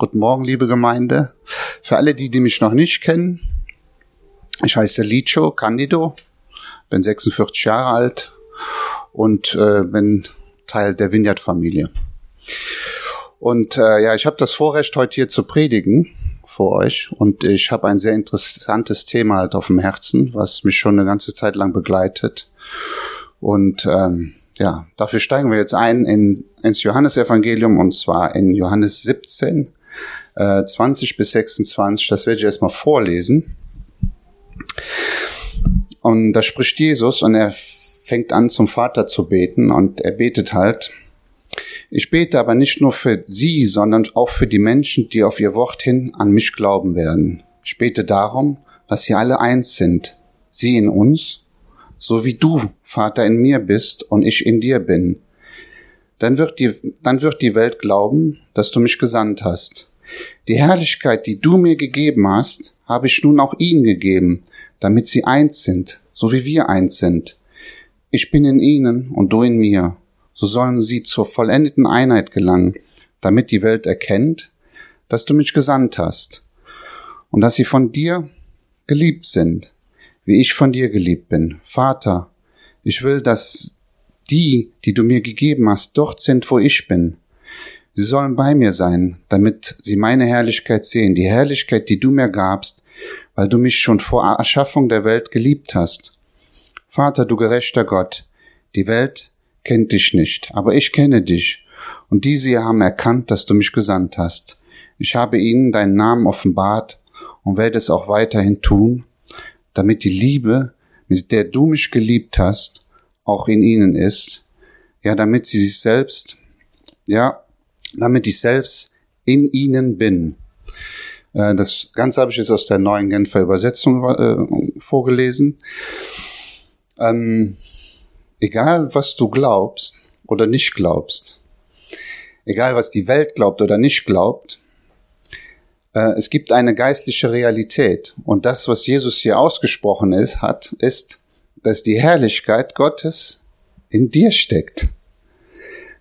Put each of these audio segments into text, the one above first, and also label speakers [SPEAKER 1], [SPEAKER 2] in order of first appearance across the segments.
[SPEAKER 1] Guten Morgen, liebe Gemeinde. Für alle die, die mich noch nicht kennen, ich heiße Licho Candido, bin 46 Jahre alt und äh, bin Teil der Vineyard-Familie. Und äh, ja, ich habe das Vorrecht, heute hier zu predigen vor euch und ich habe ein sehr interessantes Thema halt auf dem Herzen, was mich schon eine ganze Zeit lang begleitet. Und ähm, ja, dafür steigen wir jetzt ein in, ins Johannesevangelium und zwar in Johannes 17, äh, 20 bis 26. Das werde ich erstmal vorlesen. Und da spricht Jesus und er fängt an zum Vater zu beten und er betet halt, ich bete aber nicht nur für sie, sondern auch für die Menschen, die auf ihr Wort hin an mich glauben werden. Ich bete darum, dass sie alle eins sind, sie in uns so wie du, Vater, in mir bist und ich in dir bin. Dann wird die, dann wird die Welt glauben, dass du mich gesandt hast. Die Herrlichkeit, die du mir gegeben hast, habe ich nun auch ihnen gegeben, damit sie eins sind, so wie wir eins sind. Ich bin in ihnen und du in mir. So sollen sie zur vollendeten Einheit gelangen, damit die Welt erkennt, dass du mich gesandt hast und dass sie von dir geliebt sind, wie ich von dir geliebt bin. Vater, ich will, dass die, die du mir gegeben hast, dort sind, wo ich bin. Sie sollen bei mir sein, damit sie meine Herrlichkeit sehen, die Herrlichkeit, die du mir gabst, weil du mich schon vor Erschaffung der Welt geliebt hast. Vater, du gerechter Gott, die Welt kennt dich nicht, aber ich kenne dich, und diese haben erkannt, dass du mich gesandt hast. Ich habe ihnen deinen Namen offenbart und werde es auch weiterhin tun, damit die Liebe, mit der du mich geliebt hast, auch in ihnen ist, ja, damit sie sich selbst, ja, damit ich selbst in ihnen bin. Äh, das Ganze habe ich jetzt aus der neuen Genfer Übersetzung äh, vorgelesen. Ähm, egal, was du glaubst oder nicht glaubst, egal, was die Welt glaubt oder nicht glaubt, äh, es gibt eine geistliche Realität. Und das, was Jesus hier ausgesprochen ist, hat, ist, dass die Herrlichkeit Gottes in dir steckt.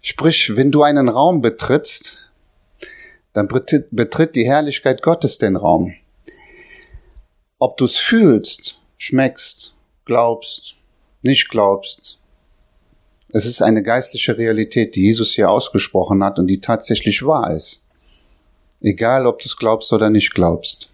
[SPEAKER 1] Sprich, wenn du einen Raum betrittst, dann betritt, die Herrlichkeit Gottes den Raum. Ob du es fühlst, schmeckst, glaubst, nicht glaubst, es ist eine geistliche Realität, die Jesus hier ausgesprochen hat und die tatsächlich wahr ist. Egal, ob du es glaubst oder nicht glaubst.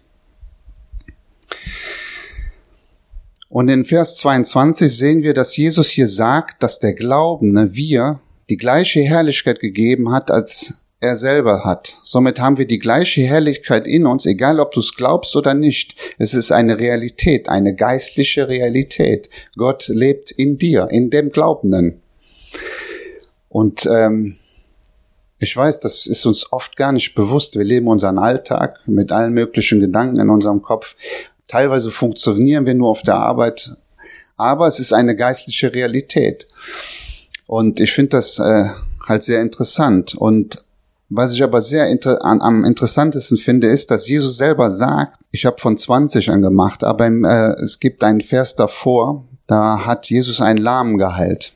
[SPEAKER 1] Und in Vers 22 sehen wir, dass Jesus hier sagt, dass der Glaubende wir die gleiche Herrlichkeit gegeben hat, als er selber hat. Somit haben wir die gleiche Herrlichkeit in uns, egal ob du es glaubst oder nicht. Es ist eine Realität, eine geistliche Realität. Gott lebt in dir, in dem Glaubenden. Und ähm, ich weiß, das ist uns oft gar nicht bewusst. Wir leben unseren Alltag mit allen möglichen Gedanken in unserem Kopf. Teilweise funktionieren wir nur auf der Arbeit, aber es ist eine geistliche Realität. Und ich finde das äh, halt sehr interessant. Und was ich aber sehr inter an, am interessantesten finde, ist, dass Jesus selber sagt, ich habe von 20 an gemacht, aber im, äh, es gibt einen Vers davor, da hat Jesus einen Lahmen geheilt.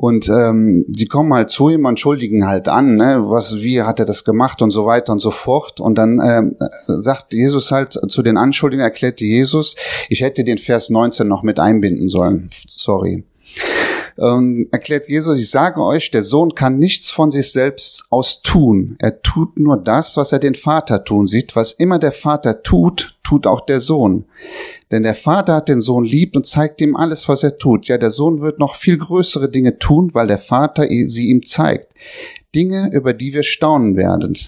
[SPEAKER 1] Und ähm, sie kommen halt zu ihm und schuldigen halt an, ne, was, wie hat er das gemacht und so weiter und so fort. Und dann ähm, sagt Jesus halt zu den Anschuldigungen, erklärte Jesus, ich hätte den Vers 19 noch mit einbinden sollen. Sorry. Ähm, erklärt Jesus, ich sage euch, der Sohn kann nichts von sich selbst aus tun. Er tut nur das, was er den Vater tun sieht. Was immer der Vater tut, tut auch der Sohn. Denn der Vater hat den Sohn lieb und zeigt ihm alles, was er tut. Ja, der Sohn wird noch viel größere Dinge tun, weil der Vater sie ihm zeigt. Dinge, über die wir staunen werden.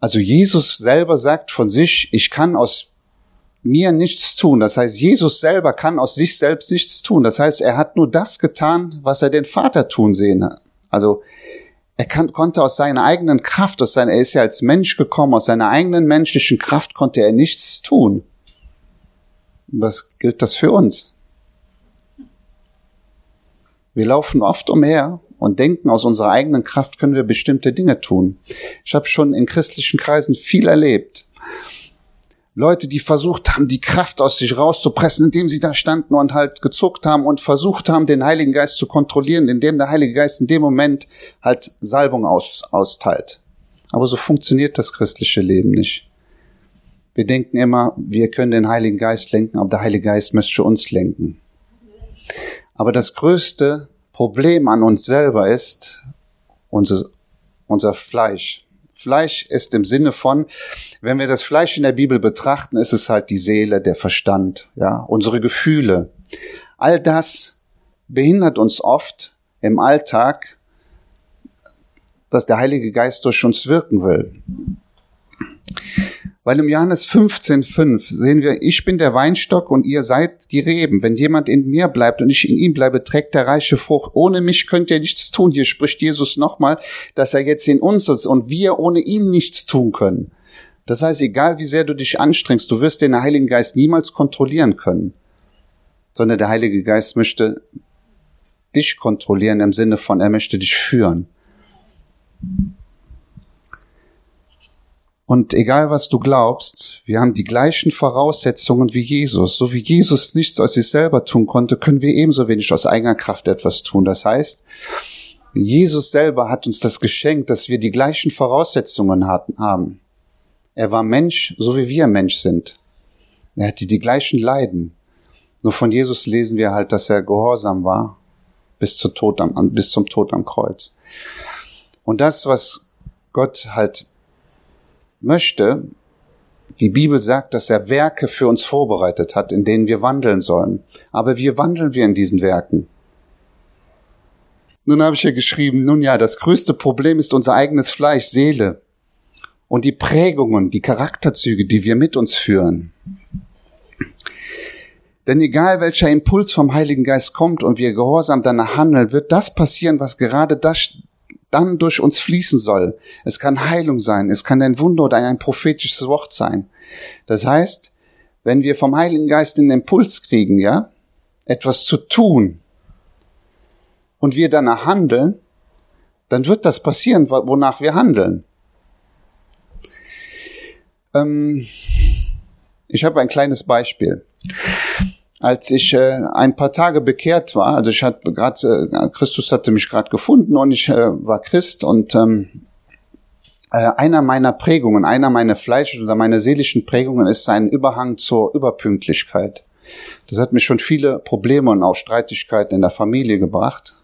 [SPEAKER 1] Also Jesus selber sagt von sich, ich kann aus mir nichts tun. Das heißt, Jesus selber kann aus sich selbst nichts tun. Das heißt, er hat nur das getan, was er den Vater tun sehen hat. Also er kann, konnte aus seiner eigenen Kraft, aus seiner, er ist ja als Mensch gekommen, aus seiner eigenen menschlichen Kraft konnte er nichts tun. Was gilt das für uns? Wir laufen oft umher und denken, aus unserer eigenen Kraft können wir bestimmte Dinge tun. Ich habe schon in christlichen Kreisen viel erlebt, Leute, die versucht haben, die Kraft aus sich rauszupressen, indem sie da standen und halt gezuckt haben und versucht haben, den Heiligen Geist zu kontrollieren, indem der Heilige Geist in dem Moment halt Salbung aus, austeilt. Aber so funktioniert das christliche Leben nicht. Wir denken immer, wir können den Heiligen Geist lenken, aber der Heilige Geist müsste uns lenken. Aber das größte Problem an uns selber ist unser, unser Fleisch. Fleisch ist im Sinne von, wenn wir das Fleisch in der Bibel betrachten, ist es halt die Seele, der Verstand, ja, unsere Gefühle. All das behindert uns oft im Alltag, dass der Heilige Geist durch uns wirken will. Weil im Johannes 15,5 sehen wir, ich bin der Weinstock und ihr seid die Reben. Wenn jemand in mir bleibt und ich in ihm bleibe, trägt der reiche Frucht. Ohne mich könnt ihr nichts tun. Hier spricht Jesus nochmal, dass er jetzt in uns ist und wir ohne ihn nichts tun können. Das heißt, egal wie sehr du dich anstrengst, du wirst den Heiligen Geist niemals kontrollieren können. Sondern der Heilige Geist möchte dich kontrollieren im Sinne von, er möchte dich führen. Und egal was du glaubst, wir haben die gleichen Voraussetzungen wie Jesus. So wie Jesus nichts aus sich selber tun konnte, können wir ebenso wenig aus eigener Kraft etwas tun. Das heißt, Jesus selber hat uns das geschenkt, dass wir die gleichen Voraussetzungen haben. Er war Mensch, so wie wir Mensch sind. Er hatte die gleichen Leiden. Nur von Jesus lesen wir halt, dass er gehorsam war bis, zu Tod am, bis zum Tod am Kreuz. Und das, was Gott halt möchte, die Bibel sagt, dass er Werke für uns vorbereitet hat, in denen wir wandeln sollen. Aber wie wandeln wir in diesen Werken? Nun habe ich hier geschrieben, nun ja, das größte Problem ist unser eigenes Fleisch, Seele und die Prägungen, die Charakterzüge, die wir mit uns führen. Denn egal welcher Impuls vom Heiligen Geist kommt und wir gehorsam danach handeln, wird das passieren, was gerade das dann durch uns fließen soll. Es kann Heilung sein, es kann ein Wunder oder ein prophetisches Wort sein. Das heißt, wenn wir vom Heiligen Geist den Impuls kriegen, ja, etwas zu tun und wir danach handeln, dann wird das passieren, wonach wir handeln. Ähm, ich habe ein kleines Beispiel als ich äh, ein paar Tage bekehrt war, also ich hatte gerade, äh, Christus hatte mich gerade gefunden und ich äh, war Christ und ähm, äh, einer meiner Prägungen, einer meiner fleischlichen oder meiner seelischen Prägungen ist ein Überhang zur Überpünktlichkeit. Das hat mich schon viele Probleme und auch Streitigkeiten in der Familie gebracht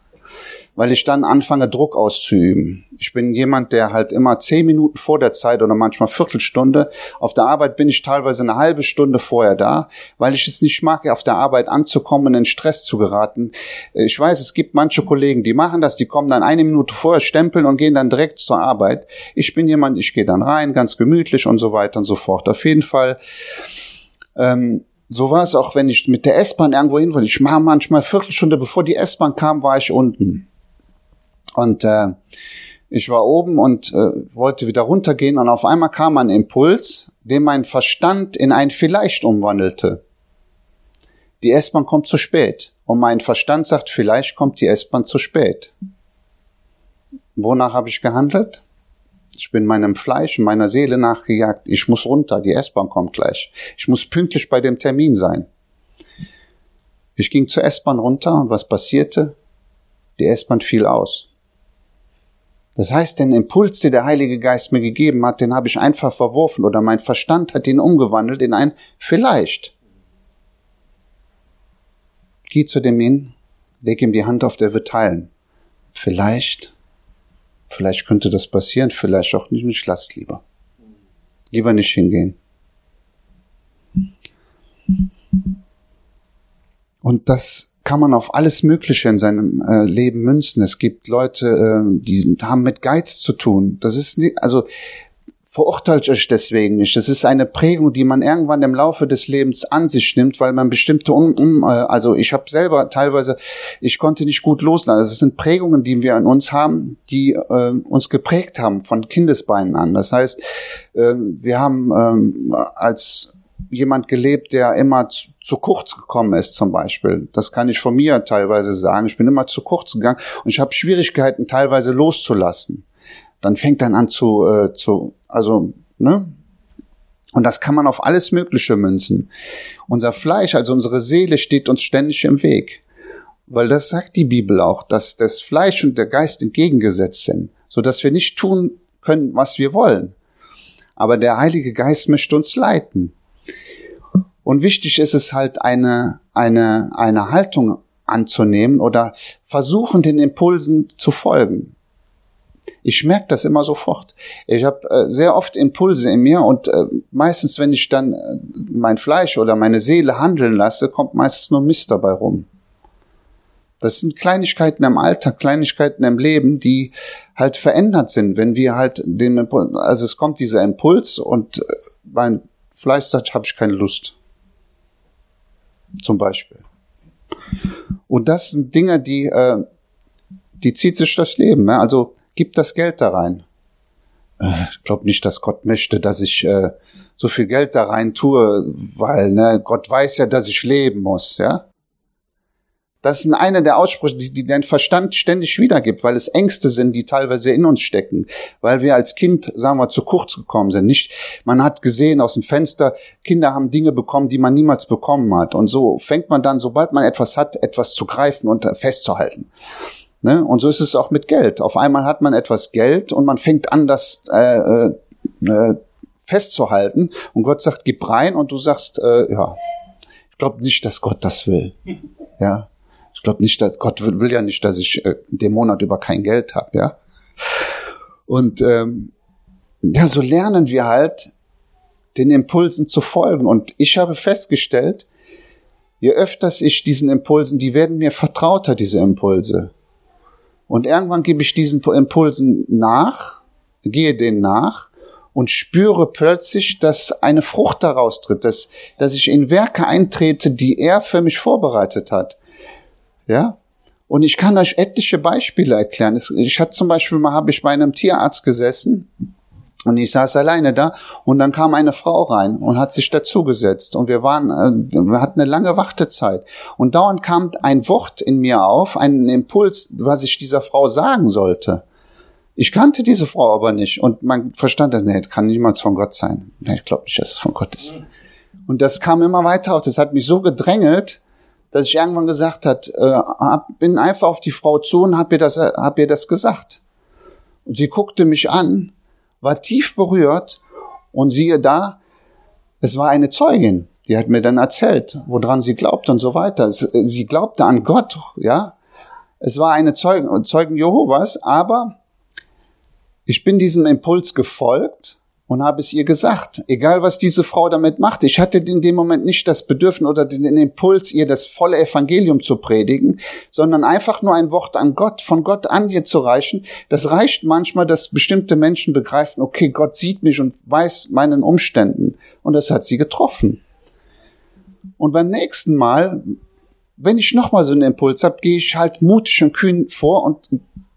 [SPEAKER 1] weil ich dann anfange, Druck auszuüben. Ich bin jemand, der halt immer zehn Minuten vor der Zeit oder manchmal Viertelstunde. Auf der Arbeit bin ich teilweise eine halbe Stunde vorher da, weil ich es nicht mag, auf der Arbeit anzukommen, in Stress zu geraten. Ich weiß, es gibt manche Kollegen, die machen das, die kommen dann eine Minute vorher, stempeln und gehen dann direkt zur Arbeit. Ich bin jemand, ich gehe dann rein, ganz gemütlich und so weiter und so fort. Auf jeden Fall. Ähm, so war es auch, wenn ich mit der S-Bahn irgendwo hin wollte. Ich war manchmal Viertelstunde, bevor die S-Bahn kam, war ich unten. Und äh, ich war oben und äh, wollte wieder runtergehen und auf einmal kam ein Impuls, den mein Verstand in ein Vielleicht umwandelte. Die S-Bahn kommt zu spät. Und mein Verstand sagt, vielleicht kommt die S-Bahn zu spät. Wonach habe ich gehandelt? Ich bin meinem Fleisch und meiner Seele nachgejagt. Ich muss runter, die S-Bahn kommt gleich. Ich muss pünktlich bei dem Termin sein. Ich ging zur S-Bahn runter und was passierte? Die S-Bahn fiel aus. Das heißt, den Impuls, den der Heilige Geist mir gegeben hat, den habe ich einfach verworfen oder mein Verstand hat ihn umgewandelt in ein vielleicht. Geh zu dem hin, leg ihm die Hand auf, der wird teilen. Vielleicht, vielleicht könnte das passieren, vielleicht auch nicht, ich lass lieber. Lieber nicht hingehen. Und das kann man auf alles Mögliche in seinem äh, Leben münzen. Es gibt Leute, äh, die haben mit Geiz zu tun. Das ist nicht, also verurteilt euch deswegen nicht. Das ist eine Prägung, die man irgendwann im Laufe des Lebens an sich nimmt, weil man bestimmte, um, um, äh, also ich habe selber teilweise, ich konnte nicht gut loslassen. Das sind Prägungen, die wir an uns haben, die äh, uns geprägt haben von Kindesbeinen an. Das heißt, äh, wir haben ähm, als jemand gelebt, der immer zu, zu, kurz gekommen ist, zum Beispiel. Das kann ich von mir teilweise sagen. Ich bin immer zu kurz gegangen und ich habe Schwierigkeiten teilweise loszulassen. Dann fängt dann an zu, äh, zu also, ne? Und das kann man auf alles Mögliche münzen. Unser Fleisch, also unsere Seele, steht uns ständig im Weg. Weil das sagt die Bibel auch, dass das Fleisch und der Geist entgegengesetzt sind, so dass wir nicht tun können, was wir wollen. Aber der Heilige Geist möchte uns leiten. Und wichtig ist es halt eine, eine, eine Haltung anzunehmen oder versuchen, den Impulsen zu folgen. Ich merke das immer sofort. Ich habe äh, sehr oft Impulse in mir und äh, meistens, wenn ich dann äh, mein Fleisch oder meine Seele handeln lasse, kommt meistens nur Mist dabei rum. Das sind Kleinigkeiten im Alltag, Kleinigkeiten im Leben, die halt verändert sind, wenn wir halt den Impuls, also es kommt dieser Impuls und äh, mein Fleisch sagt, habe ich keine Lust. Zum Beispiel. Und das sind Dinge, die, äh, die zieht sich das Leben. Ne? Also gib das Geld da rein. Äh, ich glaube nicht, dass Gott möchte, dass ich äh, so viel Geld da rein tue, weil ne, Gott weiß ja, dass ich leben muss, ja. Das ist eine der Aussprüche, die, die dein Verstand ständig wiedergibt, weil es Ängste sind, die teilweise in uns stecken, weil wir als Kind, sagen wir, zu kurz gekommen sind. Nicht, man hat gesehen aus dem Fenster, Kinder haben Dinge bekommen, die man niemals bekommen hat. Und so fängt man dann, sobald man etwas hat, etwas zu greifen und festzuhalten. Ne? Und so ist es auch mit Geld. Auf einmal hat man etwas Geld und man fängt an, das äh, äh, äh festzuhalten. Und Gott sagt, gib rein und du sagst, äh, ja, ich glaube nicht, dass Gott das will. Ja, ich glaube nicht, dass Gott will, will, ja nicht, dass ich äh, den Monat über kein Geld habe, ja. Und ähm, ja, so lernen wir halt, den Impulsen zu folgen. Und ich habe festgestellt, je öfters ich diesen Impulsen, die werden mir vertrauter, diese Impulse. Und irgendwann gebe ich diesen Impulsen nach, gehe denen nach und spüre plötzlich, dass eine Frucht daraus tritt, dass, dass ich in Werke eintrete, die er für mich vorbereitet hat. Ja? Und ich kann euch etliche Beispiele erklären. Ich hatte zum Beispiel mal, habe ich bei einem Tierarzt gesessen und ich saß alleine da und dann kam eine Frau rein und hat sich dazugesetzt und wir waren, äh, wir hatten eine lange Wartezeit und dauernd kam ein Wort in mir auf, ein Impuls, was ich dieser Frau sagen sollte. Ich kannte diese Frau aber nicht und man verstand das, nee, das kann niemals von Gott sein. Nee, ich glaube nicht, dass es von Gott ist. Und das kam immer weiter auf. Das hat mich so gedrängelt, dass ich irgendwann gesagt hat, äh, bin einfach auf die Frau zu und hab ihr das, hab ihr das gesagt. Und sie guckte mich an, war tief berührt und siehe da, es war eine Zeugin. Die hat mir dann erzählt, woran sie glaubt und so weiter. Sie glaubte an Gott, ja. Es war eine Zeugen, Zeugen Jehovas, aber ich bin diesem Impuls gefolgt und habe es ihr gesagt, egal was diese Frau damit macht. Ich hatte in dem Moment nicht das Bedürfnis oder den Impuls, ihr das volle Evangelium zu predigen, sondern einfach nur ein Wort an Gott, von Gott an ihr zu reichen. Das reicht manchmal, dass bestimmte Menschen begreifen, okay, Gott sieht mich und weiß meinen Umständen. Und das hat sie getroffen. Und beim nächsten Mal, wenn ich nochmal so einen Impuls habe, gehe ich halt mutig und kühn vor und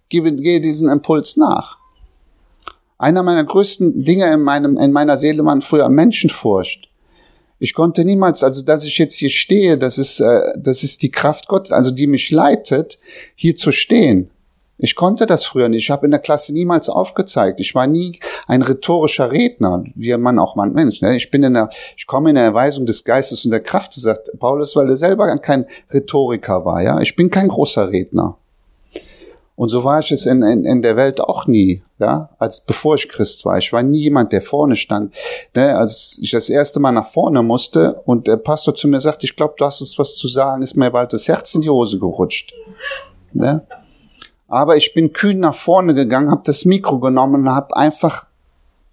[SPEAKER 1] gebe, gehe diesen Impuls nach. Einer meiner größten Dinge in, meinem, in meiner Seele waren früher Menschenfurcht. Ich konnte niemals, also dass ich jetzt hier stehe, das ist, äh, das ist die Kraft Gottes, also die mich leitet, hier zu stehen. Ich konnte das früher nicht. Ich habe in der Klasse niemals aufgezeigt. Ich war nie ein rhetorischer Redner, wie man auch mal Mensch. Ne? Ich bin in der, ich komme in der Erweisung des Geistes und der Kraft, sagt Paulus, weil er selber kein Rhetoriker war. Ja, ich bin kein großer Redner. Und so war ich es in, in, in der Welt auch nie, ja, als bevor ich Christ war. Ich war nie jemand, der vorne stand. Ne, als ich das erste Mal nach vorne musste und der Pastor zu mir sagt, ich glaube, du hast uns was zu sagen, ist mir bald das Herz in die Hose gerutscht. Ne? Aber ich bin kühn nach vorne gegangen, habe das Mikro genommen und habe einfach,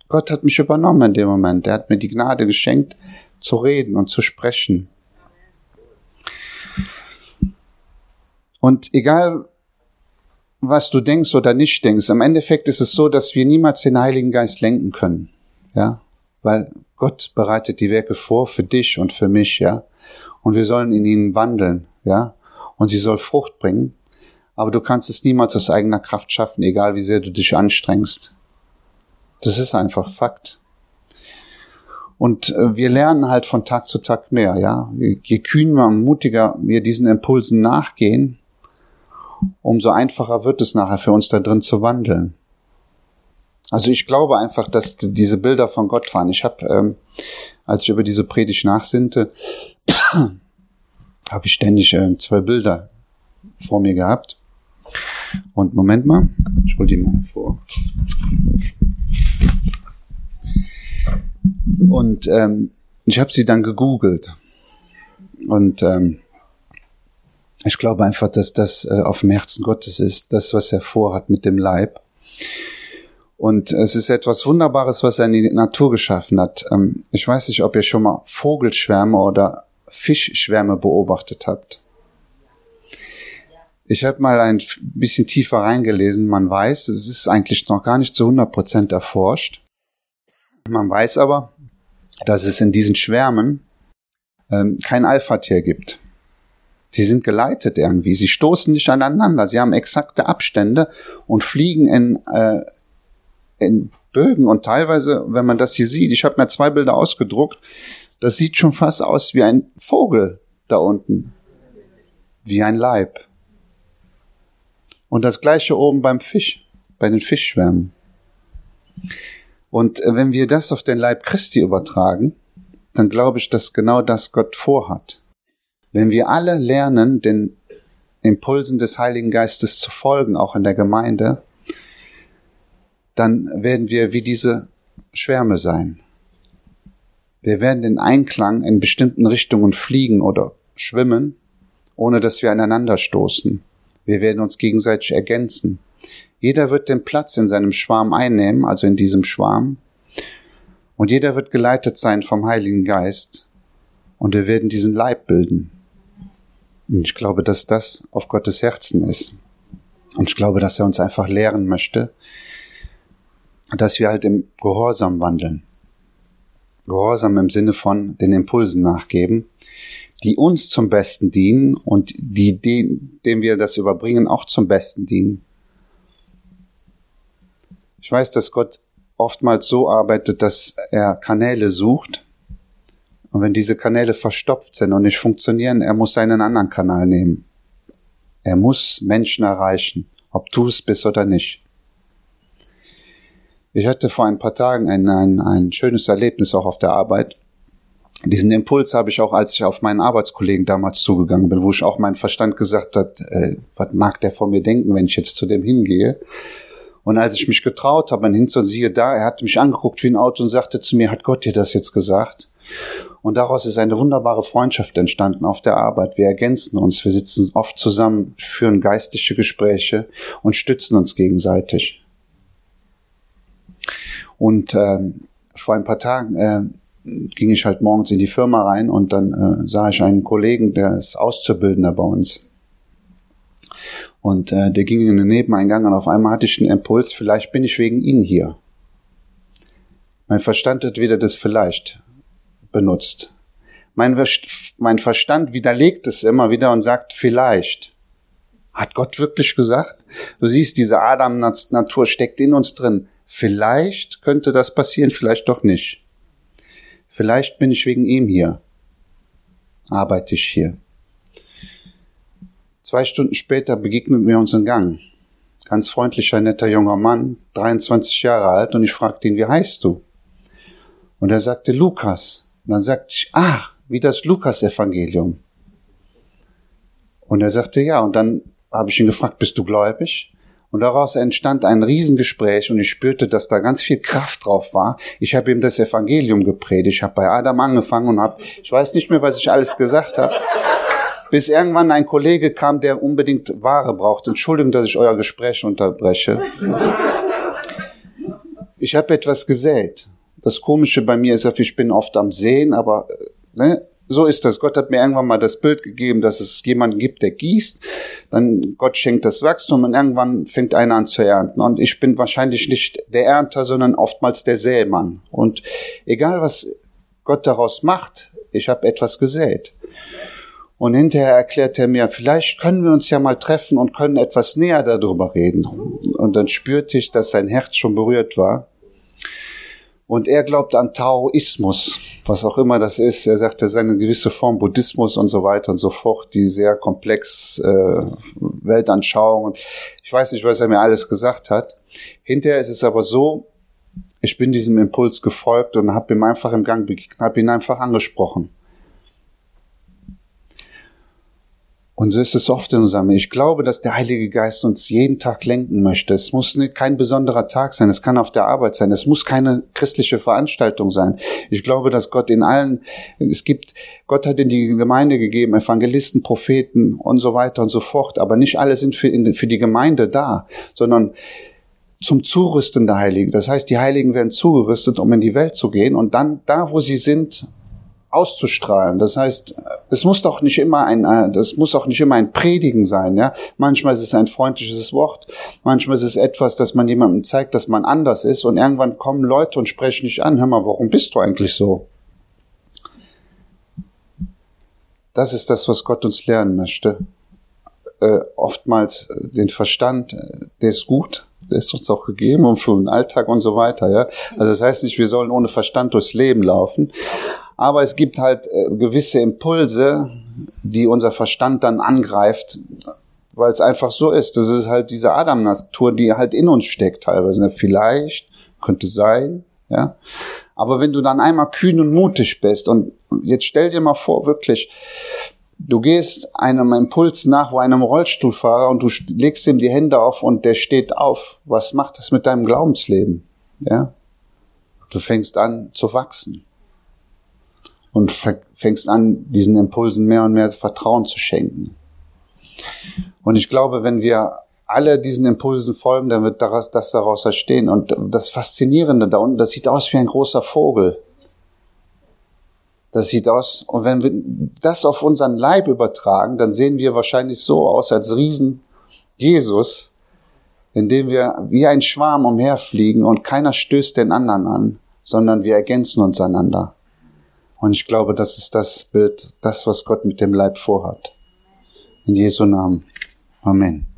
[SPEAKER 1] Gott hat mich übernommen in dem Moment. Er hat mir die Gnade geschenkt, zu reden und zu sprechen. Und egal, was du denkst oder nicht denkst. Im Endeffekt ist es so, dass wir niemals den Heiligen Geist lenken können. Ja, weil Gott bereitet die Werke vor für dich und für mich, ja. Und wir sollen in ihnen wandeln, ja. Und sie soll Frucht bringen. Aber du kannst es niemals aus eigener Kraft schaffen, egal wie sehr du dich anstrengst. Das ist einfach Fakt. Und äh, wir lernen halt von Tag zu Tag mehr, ja. Je kühner und mutiger wir diesen Impulsen nachgehen, umso einfacher wird es nachher für uns da drin zu wandeln. Also ich glaube einfach, dass diese Bilder von Gott waren. Ich habe, ähm, als ich über diese Predigt nachsinnte, habe ich ständig äh, zwei Bilder vor mir gehabt. Und Moment mal, ich hol die mal vor. Und ähm, ich habe sie dann gegoogelt. Und ähm, ich glaube einfach, dass das äh, auf dem Herzen Gottes ist, das, was er vorhat mit dem Leib. Und es ist etwas Wunderbares, was er in die Natur geschaffen hat. Ähm, ich weiß nicht, ob ihr schon mal Vogelschwärme oder Fischschwärme beobachtet habt. Ich habe mal ein bisschen tiefer reingelesen. Man weiß, es ist eigentlich noch gar nicht zu 100 Prozent erforscht. Man weiß aber, dass es in diesen Schwärmen ähm, kein Alpha-Tier gibt. Sie sind geleitet irgendwie. Sie stoßen nicht aneinander. Sie haben exakte Abstände und fliegen in, äh, in Bögen. Und teilweise, wenn man das hier sieht, ich habe mir zwei Bilder ausgedruckt, das sieht schon fast aus wie ein Vogel da unten. Wie ein Leib. Und das gleiche oben beim Fisch, bei den Fischschwärmen. Und äh, wenn wir das auf den Leib Christi übertragen, dann glaube ich, dass genau das Gott vorhat. Wenn wir alle lernen, den Impulsen des Heiligen Geistes zu folgen, auch in der Gemeinde, dann werden wir wie diese Schwärme sein. Wir werden in Einklang in bestimmten Richtungen fliegen oder schwimmen, ohne dass wir aneinander stoßen. Wir werden uns gegenseitig ergänzen. Jeder wird den Platz in seinem Schwarm einnehmen, also in diesem Schwarm. Und jeder wird geleitet sein vom Heiligen Geist. Und wir werden diesen Leib bilden. Und ich glaube, dass das auf Gottes Herzen ist. Und ich glaube, dass er uns einfach lehren möchte, dass wir halt im Gehorsam wandeln. Gehorsam im Sinne von den Impulsen nachgeben die uns zum Besten dienen und die, den, dem wir das überbringen, auch zum Besten dienen. Ich weiß, dass Gott oftmals so arbeitet, dass er Kanäle sucht. Und wenn diese Kanäle verstopft sind und nicht funktionieren, er muss einen anderen Kanal nehmen. Er muss Menschen erreichen, ob du es bist oder nicht. Ich hatte vor ein paar Tagen ein, ein, ein schönes Erlebnis auch auf der Arbeit diesen Impuls habe ich auch, als ich auf meinen Arbeitskollegen damals zugegangen bin, wo ich auch mein Verstand gesagt hat, äh, was mag der von mir denken, wenn ich jetzt zu dem hingehe? Und als ich mich getraut habe, hin zu siehe da, er hat mich angeguckt wie ein Auto und sagte zu mir, hat Gott dir das jetzt gesagt? Und daraus ist eine wunderbare Freundschaft entstanden auf der Arbeit. Wir ergänzen uns, wir sitzen oft zusammen, führen geistliche Gespräche und stützen uns gegenseitig. Und ähm, vor ein paar Tagen äh, ging ich halt morgens in die Firma rein und dann äh, sah ich einen Kollegen, der ist Auszubildender bei uns. Und äh, der ging in den Nebeneingang und auf einmal hatte ich den Impuls, vielleicht bin ich wegen Ihnen hier. Mein Verstand hat wieder das vielleicht benutzt. Mein, mein Verstand widerlegt es immer wieder und sagt vielleicht. Hat Gott wirklich gesagt? Du siehst, diese Adam-Natur steckt in uns drin. Vielleicht könnte das passieren, vielleicht doch nicht. Vielleicht bin ich wegen ihm hier. Arbeite ich hier. Zwei Stunden später begegnet mir uns in Gang. Ganz freundlicher, netter junger Mann, 23 Jahre alt, und ich fragte ihn, wie heißt du? Und er sagte Lukas. Und dann sagte ich, ah, wie das Lukas-Evangelium. Und er sagte, ja, und dann habe ich ihn gefragt, bist du gläubig? Und daraus entstand ein Riesengespräch und ich spürte, dass da ganz viel Kraft drauf war. Ich habe ihm das Evangelium gepredigt. Ich habe bei Adam angefangen und habe, ich weiß nicht mehr, was ich alles gesagt habe. Bis irgendwann ein Kollege kam, der unbedingt Ware braucht. Entschuldigung, dass ich euer Gespräch unterbreche. Ich habe etwas gesät. Das Komische bei mir ist, ich bin oft am Sehen, aber ne, so ist das. Gott hat mir irgendwann mal das Bild gegeben, dass es jemanden gibt, der gießt. Dann Gott schenkt das Wachstum und irgendwann fängt einer an zu ernten. Und ich bin wahrscheinlich nicht der Ernter, sondern oftmals der Sämann. Und egal was Gott daraus macht, ich habe etwas gesät. Und hinterher erklärt er mir, vielleicht können wir uns ja mal treffen und können etwas näher darüber reden. Und dann spürte ich, dass sein Herz schon berührt war. Und er glaubt an Taoismus, was auch immer das ist. Er sagt, das ist eine gewisse Form Buddhismus und so weiter und so fort, die sehr komplex äh, Weltanschauung. Und ich weiß nicht, was er mir alles gesagt hat. Hinterher ist es aber so, ich bin diesem Impuls gefolgt und habe ihm einfach im Gang begegnet, habe ihn einfach angesprochen. Und so ist es oft in unserem Ich glaube, dass der Heilige Geist uns jeden Tag lenken möchte. Es muss kein besonderer Tag sein. Es kann auf der Arbeit sein. Es muss keine christliche Veranstaltung sein. Ich glaube, dass Gott in allen, es gibt, Gott hat in die Gemeinde gegeben, Evangelisten, Propheten und so weiter und so fort. Aber nicht alle sind für, für die Gemeinde da, sondern zum Zurüsten der Heiligen. Das heißt, die Heiligen werden zugerüstet, um in die Welt zu gehen und dann da, wo sie sind, auszustrahlen. Das heißt, es muss doch nicht immer ein, äh, das muss auch nicht immer ein Predigen sein, ja. Manchmal ist es ein freundliches Wort, manchmal ist es etwas, dass man jemandem zeigt, dass man anders ist und irgendwann kommen Leute und sprechen dich an, hör mal, warum bist du eigentlich so? Das ist das, was Gott uns lernen möchte. Äh, oftmals äh, den Verstand, äh, der ist gut, der ist uns auch gegeben und für den Alltag und so weiter, ja. Also das heißt nicht, wir sollen ohne Verstand durchs Leben laufen, aber es gibt halt äh, gewisse Impulse, die unser Verstand dann angreift, weil es einfach so ist. Das ist halt diese Adam-Natur, die halt in uns steckt teilweise. Vielleicht, könnte sein, ja. Aber wenn du dann einmal kühn und mutig bist und jetzt stell dir mal vor, wirklich, du gehst einem Impuls nach, wo einem Rollstuhlfahrer und du legst ihm die Hände auf und der steht auf. Was macht das mit deinem Glaubensleben? Ja? Du fängst an zu wachsen und fängst an, diesen Impulsen mehr und mehr Vertrauen zu schenken. Und ich glaube, wenn wir alle diesen Impulsen folgen, dann wird daraus, das daraus entstehen. Und das Faszinierende da unten, das sieht aus wie ein großer Vogel. Das sieht aus, und wenn wir das auf unseren Leib übertragen, dann sehen wir wahrscheinlich so aus als Riesen Jesus, indem wir wie ein Schwarm umherfliegen und keiner stößt den anderen an, sondern wir ergänzen uns einander. Und ich glaube, das ist das Bild, das, was Gott mit dem Leib vorhat. In Jesu Namen. Amen.